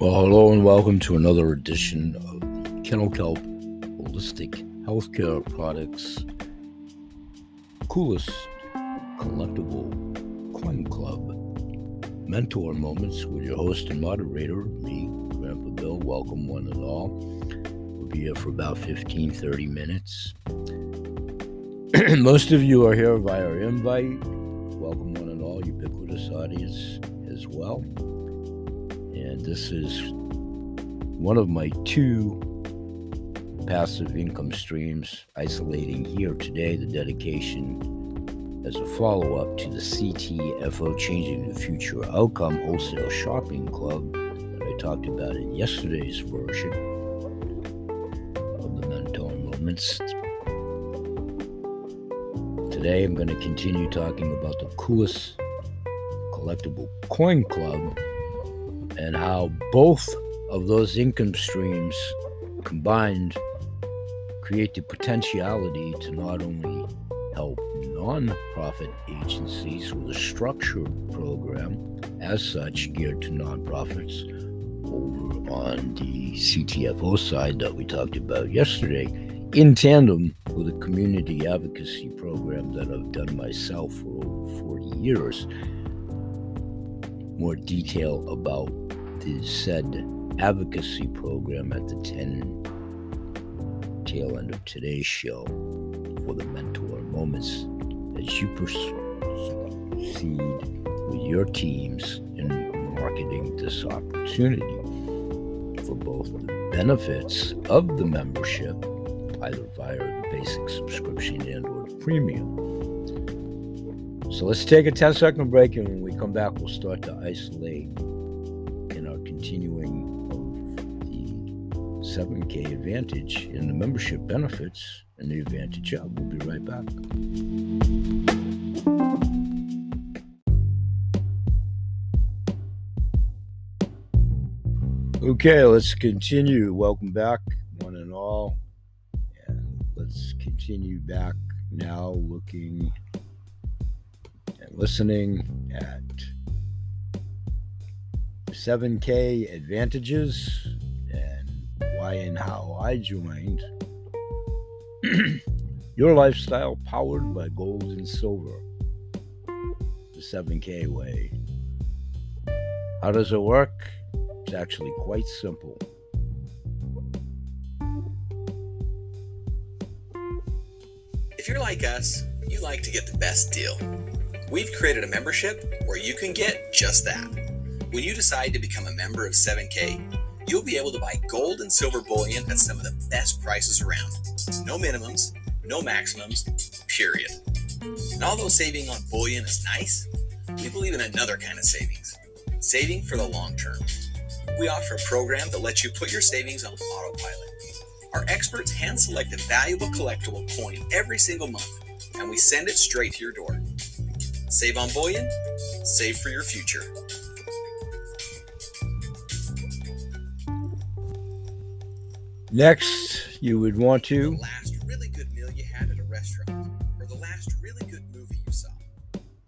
Well, hello and welcome to another edition of Kennel Kelp Holistic Healthcare Products Coolest Collectible Coin Club Mentor Moments with your host and moderator, me, Grandpa Bill. Welcome, one and all. We'll be here for about 15 30 minutes. Most of you are here via invite. Welcome, one and all, ubiquitous audience as well this is one of my two passive income streams isolating here today the dedication as a follow-up to the CTFO Changing the Future Outcome Wholesale Shopping Club that I talked about in yesterday's version of the Mentor Moments. Today I'm going to continue talking about the coolest collectible coin club and how both of those income streams combined create the potentiality to not only help nonprofit agencies with a structured program as such geared to nonprofits over on the CTFO side that we talked about yesterday in tandem with a community advocacy program that I've done myself for over 40 years. More detail about the said advocacy program at the 10 tail end of today's show for the mentor moments as you proceed with your teams in marketing this opportunity for both the benefits of the membership either via the basic subscription and or premium so let's take a 10 second break and when we come back we'll start to isolate in our continuing of the 7K Advantage in the membership benefits and the Advantage Hub. We'll be right back. Okay, let's continue. Welcome back, one and all. And let's continue back now looking and listening at 7K advantages and why and how I joined. Your lifestyle powered by gold and silver. The 7K way. How does it work? It's actually quite simple. If you're like us, you like to get the best deal. We've created a membership where you can get just that. When you decide to become a member of 7K, you'll be able to buy gold and silver bullion at some of the best prices around. No minimums, no maximums, period. And although saving on bullion is nice, we believe in another kind of savings saving for the long term. We offer a program that lets you put your savings on autopilot. Our experts hand select a valuable collectible coin every single month, and we send it straight to your door. Save on bullion, save for your future. Next, you would want to. The last really good meal you had at a restaurant, or the last really good movie you saw.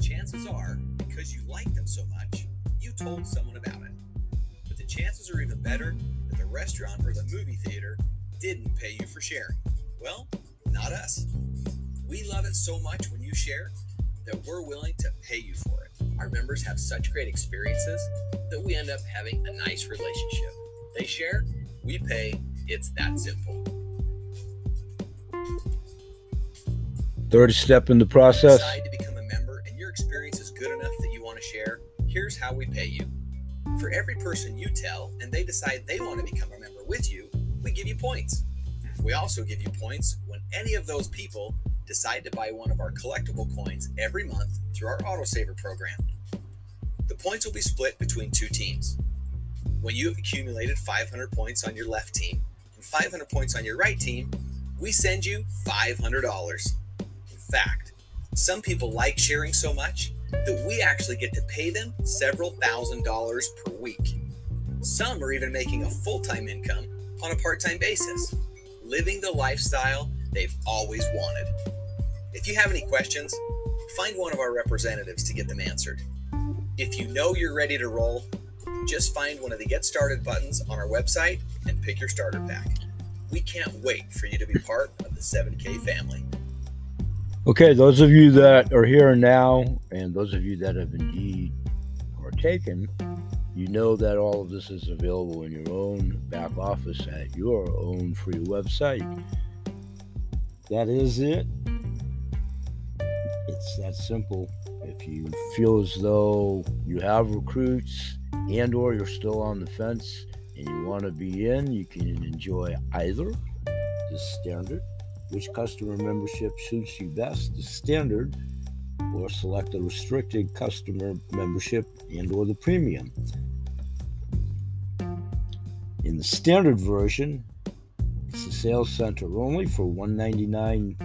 Chances are, because you liked them so much, you told someone about it. But the chances are even better that the restaurant or the movie theater didn't pay you for sharing. Well, not us. We love it so much when you share that we're willing to pay you for it. Our members have such great experiences that we end up having a nice relationship. They share, we pay, it's that simple. Third step in the process. Decide to become a member and your experience is good enough that you want to share. Here's how we pay you. For every person you tell and they decide they want to become a member with you, we give you points. We also give you points when any of those people decide to buy one of our collectible coins every month through our autosaver program. The points will be split between two teams. When you have accumulated 500 points on your left team, and 500 points on your right team, we send you $500. In fact, some people like sharing so much that we actually get to pay them several thousand dollars per week. Some are even making a full time income on a part time basis, living the lifestyle they've always wanted. If you have any questions, find one of our representatives to get them answered. If you know you're ready to roll, Just find one of the Get Started buttons on our website and pick your starter pack. We can't wait for you to be part of the 7K family. Okay, those of you that are here now, and those of you that have indeed partaken, you know that all of this is available in your own back office at your own free website. That is it. It's that simple. If you feel as though you have recruits and or you're still on the fence and you want to be in, you can enjoy either the standard, which customer membership suits you best, the standard, or select a restricted customer membership and or the premium. In the standard version, it's the sales center only for 199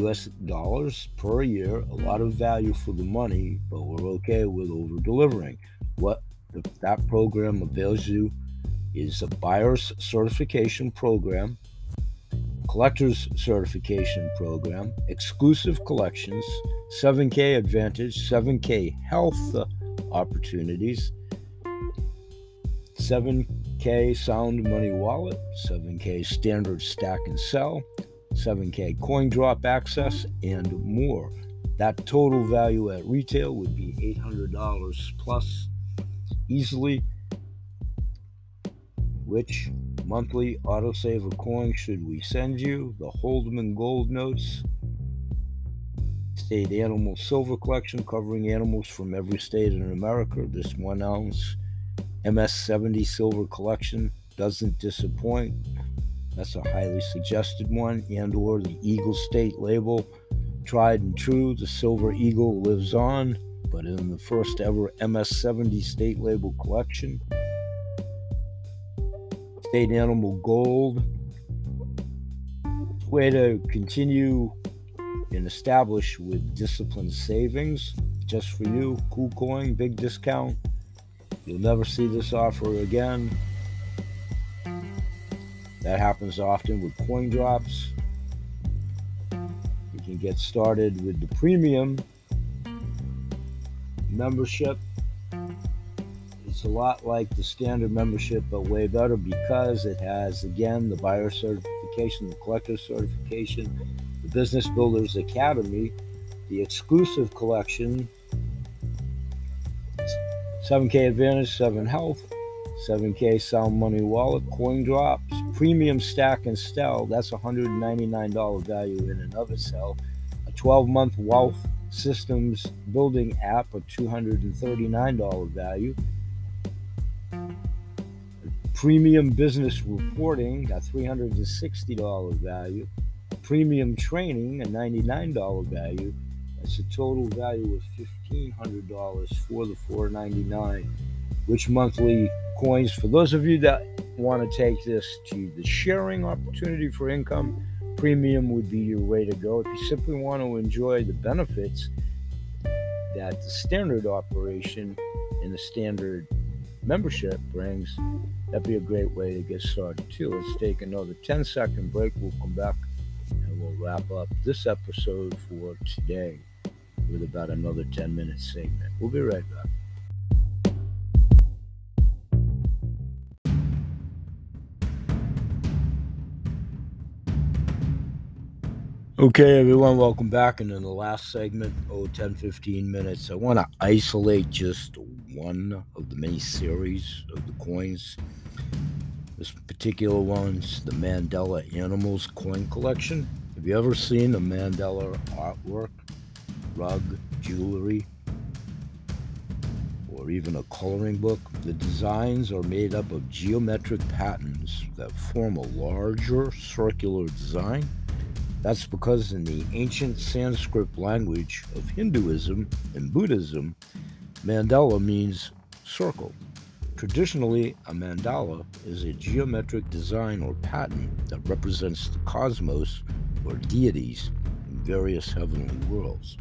US dollars per year. A lot of value for the money, but we're okay with over delivering. What that program avails you is a buyer's certification program, collector's certification program, exclusive collections, 7K Advantage, 7K Health uh, opportunities, 7K Sound Money Wallet, 7K Standard Stack and Sell, 7K Coin Drop Access, and more. That total value at retail would be $800 plus easily. Which monthly autosaver coin should we send you? The Holdman Gold Notes, State Animal Silver Collection covering animals from every state in America. This one ounce MS70 Silver Collection doesn't disappoint. That's a highly suggested one. And or the Eagle State label, tried and true. The Silver Eagle lives on, but in the first ever MS70 State label collection. State Animal Gold. Way to continue and establish with disciplined savings just for you. Cool coin, big discount. You'll never see this offer again. That happens often with coin drops. You can get started with the premium membership. It's a lot like the standard membership, but way better because it has, again, the buyer certification, the collector certification, the Business Builders Academy, the exclusive collection, 7K Advantage, 7 Health, 7K Sound Money Wallet, Coin Drops, Premium Stack and Sell. That's $199 value in of itself. A 12 month Wealth Systems Building app, a $239 value. Premium Business Reporting, a $360 value. Premium Training, a $99 value. That's a total value of $1,500 for the $499 which monthly coins. For those of you that want to take this to the sharing opportunity for income premium would be your way to go. If you simply want to enjoy the benefits that the standard operation and the standard membership brings that'd be a great way to get started too. Let's take another 10 second break. We'll come back and we'll wrap up this episode for today with about another 10 minute segment. We'll be right back Okay, everyone, welcome back. And in the last segment, oh, 10 15 minutes, I want to isolate just one of the many series of the coins. This particular one's the Mandela Animals coin collection. Have you ever seen a Mandela artwork, rug, jewelry, or even a coloring book? The designs are made up of geometric patterns that form a larger circular design that's because in the ancient Sanskrit language of Hinduism and Buddhism, mandala means circle. Traditionally, a mandala is a geometric design or pattern that represents the cosmos or deities in various heavenly worlds.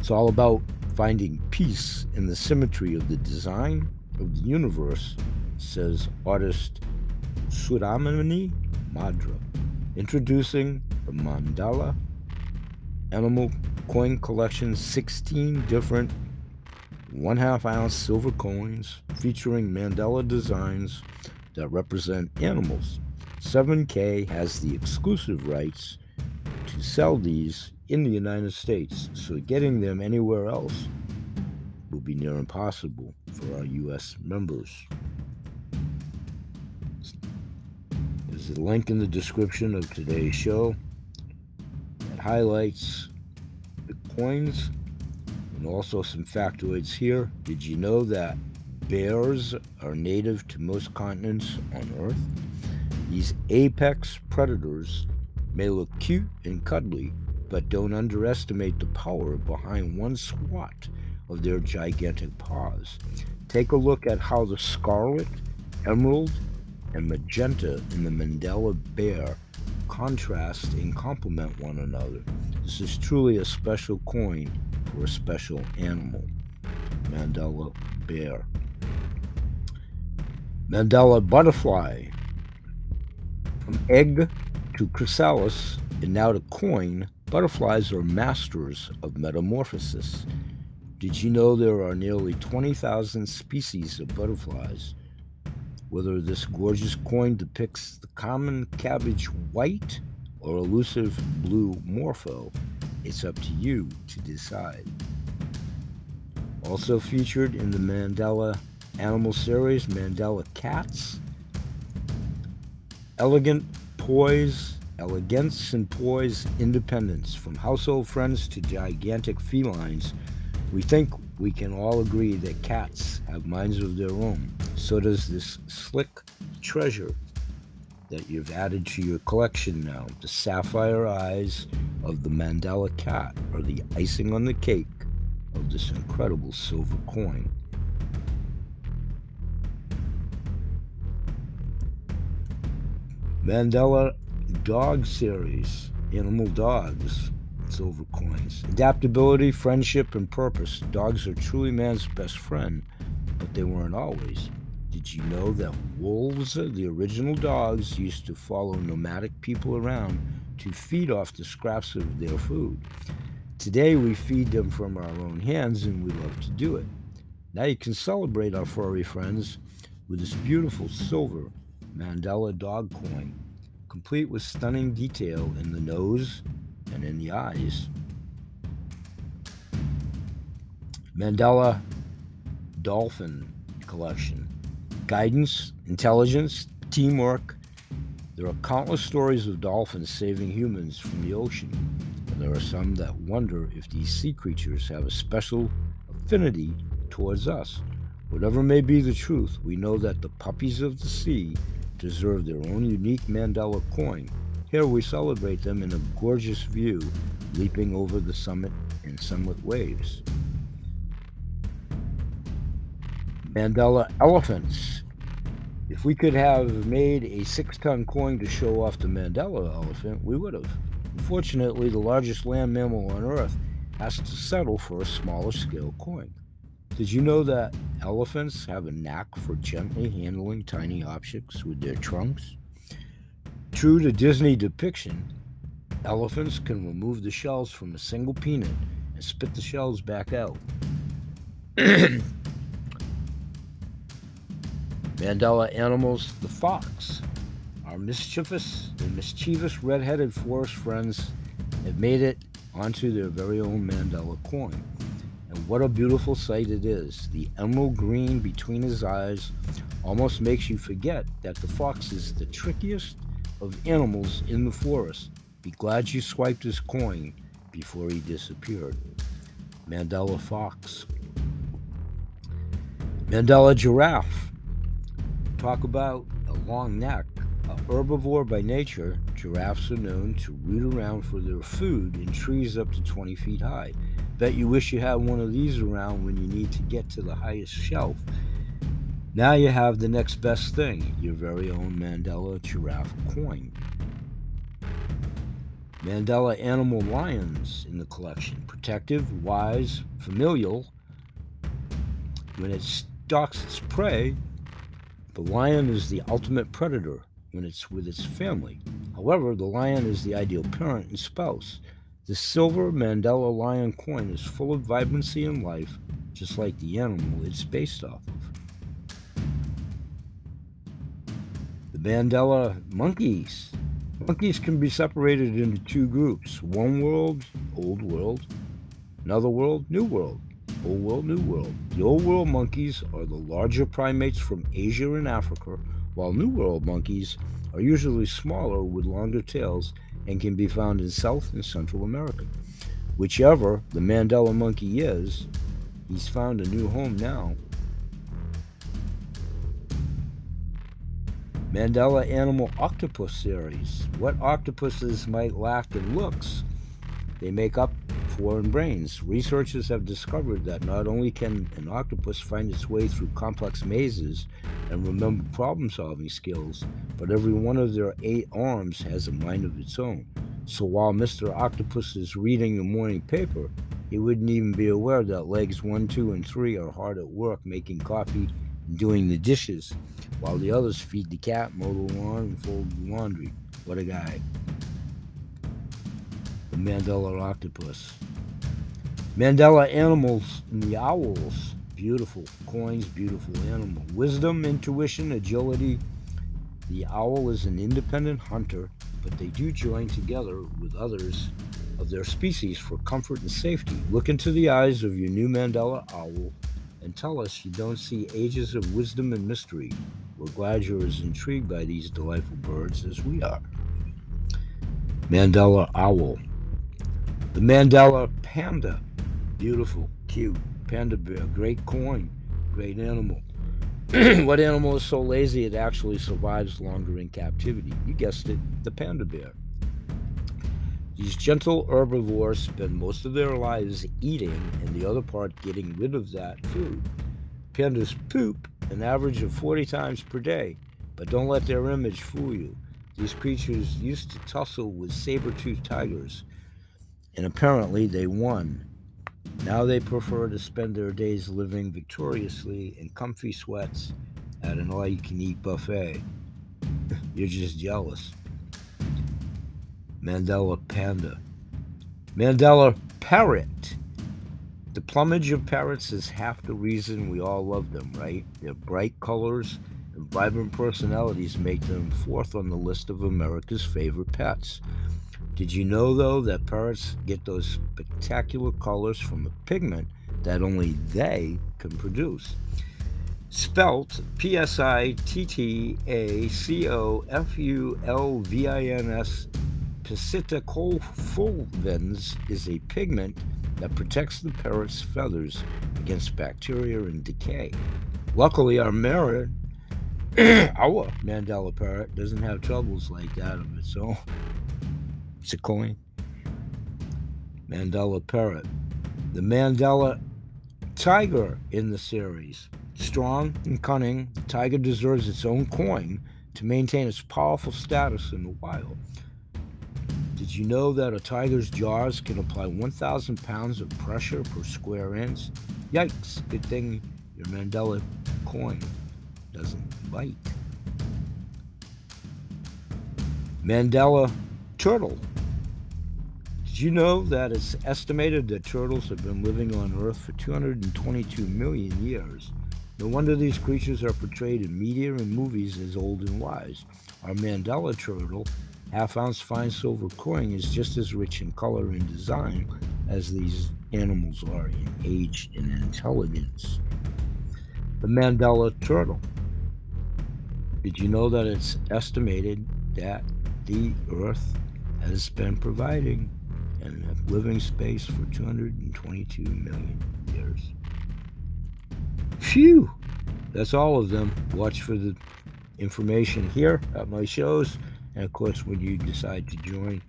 It's all about finding peace in the symmetry of the design of the universe, says artist Suramani Madra. Introducing the Mandala Animal Coin Collection, 16 different one half ounce silver coins featuring Mandela designs that represent animals. 7K has the exclusive rights to sell these in the United States, so getting them anywhere else will be near impossible for our U.S. members. There's a link in the description of today's show highlights the coins and also some factoids here. Did you know that bears are native to most continents on Earth? These apex predators may look cute and cuddly, but don't underestimate the power behind one swat of their gigantic paws. Take a look at how the scarlet, emerald, and magenta in the Mandela bear contrast and complement one another. This is truly a special coin for a special animal. Mandela bear. Mandela butterfly. From egg to chrysalis and now to coin, butterflies are masters of metamorphosis. Did you know there are nearly 20,000 species of butterflies? Whether this gorgeous coin depicts the common cabbage white or elusive blue morpho, it's up to you to decide. Also featured in the Mandela Animal Series, Mandela Cats. Elegant poise, elegance and poise, independence. From household friends to gigantic felines, we think we can all agree that cats have minds of their own. So does this slick treasure that you've added to your collection now. The sapphire eyes of the Mandela cat are the icing on the cake of this incredible silver coin. Mandela Dog Series, Animal Dogs, Silver Coins. Adaptability, friendship, and purpose. Dogs are truly man's best friend, but they weren't always. Did you know that wolves, the original dogs, used to follow nomadic people around to feed off the scraps of their food? Today we feed them from our own hands and we love to do it. Now you can celebrate our furry friends with this beautiful silver Mandela dog coin, complete with stunning detail in the nose and in the eyes. Mandela Dolphin Collection. Guidance, intelligence, teamwork. There are countless stories of dolphins saving humans from the ocean, and there are some that wonder if these sea creatures have a special affinity towards us. Whatever may be the truth, we know that the puppies of the sea deserve their own unique Mandela coin. Here we celebrate them in a gorgeous view, leaping over the summit in sunlit waves. Mandela elephants. If we could have made a six ton coin to show off the Mandela elephant, we would have. Unfortunately, the largest land mammal on Earth has to settle for a smaller scale coin. Did you know that elephants have a knack for gently handling tiny objects with their trunks? True to Disney depiction, elephants can remove the shells from a single peanut and spit the shells back out. Mandela animals, the fox. Our mischievous and mischievous red-headed forest friends have made it onto their very own Mandela coin. And what a beautiful sight it is. The emerald green between his eyes almost makes you forget that the fox is the trickiest of animals in the forest. Be glad you swiped his coin before he disappeared. Mandela fox. Mandela giraffe. Talk about a long neck. A herbivore by nature, giraffes are known to root around for their food in trees up to 20 feet high. Bet you wish you had one of these around when you need to get to the highest shelf. Now you have the next best thing your very own Mandela giraffe coin. Mandela animal lions in the collection. Protective, wise, familial. When it stalks its prey, the lion is the ultimate predator when it's with its family. However, the lion is the ideal parent and spouse. The silver Mandela lion coin is full of vibrancy and life, just like the animal it's based off Mandela monkeys. Monkeys can be separated into two groups one world, old world, another world, new world. Old World, New World. The Old World monkeys are the larger primates from Asia and Africa, while New World monkeys are usually smaller with longer tails and can be found in South and Central America. Whichever the Mandela monkey is, he's found a new home now. Mandela Animal Octopus Series. What octopuses might lack in looks, they make up for in brains. Researchers have discovered that not only can an octopus find its way through complex mazes and remember problem solving skills, but every one of their eight arms has a mind of its own. So while Mr. Octopus is reading the morning paper, he wouldn't even be aware that legs one, two, and three are hard at work making coffee doing the dishes, while the others feed the cat, mow the lawn, and fold the laundry. What a guy. The Mandela Octopus. Mandela Animals and the Owls. Beautiful coins, beautiful animal. Wisdom, intuition, agility. The owl is an independent hunter but they do join together with others of their species for comfort and safety. Look into the eyes of your new Mandela owl and tell us you don't see ages of wisdom and mystery. We're glad you're as intrigued by these delightful birds as we are. Mandela owl. The Mandela panda. Beautiful, cute. Panda bear, great coin, great animal. what animal is so lazy it actually survives longer in captivity? You guessed it, the panda bear. These gentle herbivores spend most of their lives eating and the other part getting rid of that food. Pandas poop an average of 40 times per day, but don't let their image fool you. These creatures used to tussle with saber-toothed tigers, and apparently they won. Now they prefer to spend their days living victoriously in comfy sweats at an all you can eat buffet. You're just jealous. Mandela Panda. Mandela Parrot. The plumage of parrots is half the reason we all love them, right? Their bright colors and vibrant personalities make them fourth on the list of America's favorite pets. Did you know, though, that parrots get those spectacular colors from a pigment that only they can produce? Spelt P S I T T A C O F U L V I N S, psittacofulvins is a pigment that protects the parrot's feathers against bacteria and decay. Luckily, our merit, our Mandela parrot doesn't have troubles like that of its own. It's a coin. Mandela parrot. The Mandela tiger in the series. Strong and cunning, the tiger deserves its own coin to maintain its powerful status in the wild. Did you know that a tiger's jaws can apply 1,000 pounds of pressure per square inch? Yikes, good thing your Mandela coin doesn't bite. Mandela turtle. Did you know that it's estimated that turtles have been living on Earth for 222 million years? No wonder these creatures are portrayed in media and movies as old and wise. Our Mandela turtle, half ounce fine silver coin, is just as rich in color and design as these animals are in age and intelligence. The Mandela turtle. Did you know that it's estimated that the Earth has been providing have living space for 222 million years. Phew! That's all of them. Watch for the information here at my shows, and of course, when you decide to join,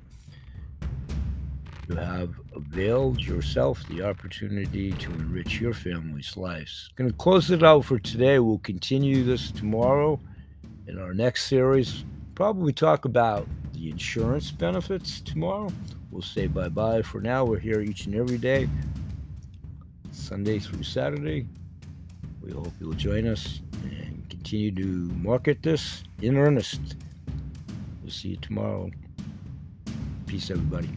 you have availed yourself the opportunity to enrich your family's lives. Going to close it out for today. We'll continue this tomorrow in our next series. Probably talk about the insurance benefits tomorrow. We'll say bye bye for now. We're here each and every day, Sunday through Saturday. We hope you'll join us and continue to market this in earnest. We'll see you tomorrow. Peace, everybody.